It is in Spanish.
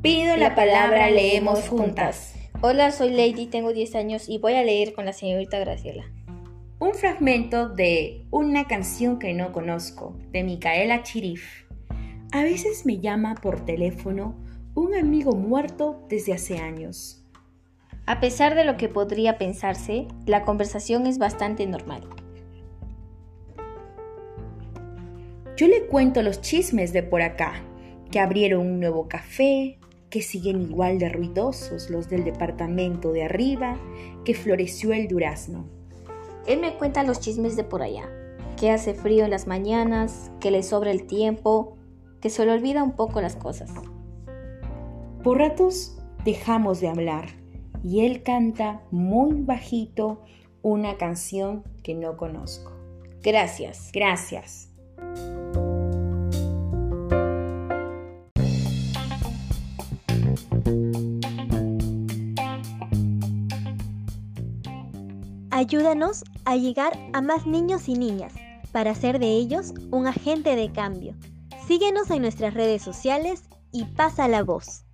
Pido la palabra, leemos juntas. Hola, soy Lady, tengo 10 años y voy a leer con la señorita Graciela. Un fragmento de Una canción que no conozco, de Micaela Chirif. A veces me llama por teléfono un amigo muerto desde hace años. A pesar de lo que podría pensarse, la conversación es bastante normal. Yo le cuento los chismes de por acá, que abrieron un nuevo café, que siguen igual de ruidosos los del departamento de arriba, que floreció el durazno. Él me cuenta los chismes de por allá, que hace frío en las mañanas, que le sobra el tiempo, que se le olvida un poco las cosas. Por ratos dejamos de hablar y él canta muy bajito una canción que no conozco. Gracias. Gracias. Ayúdanos a llegar a más niños y niñas para hacer de ellos un agente de cambio. Síguenos en nuestras redes sociales y pasa la voz.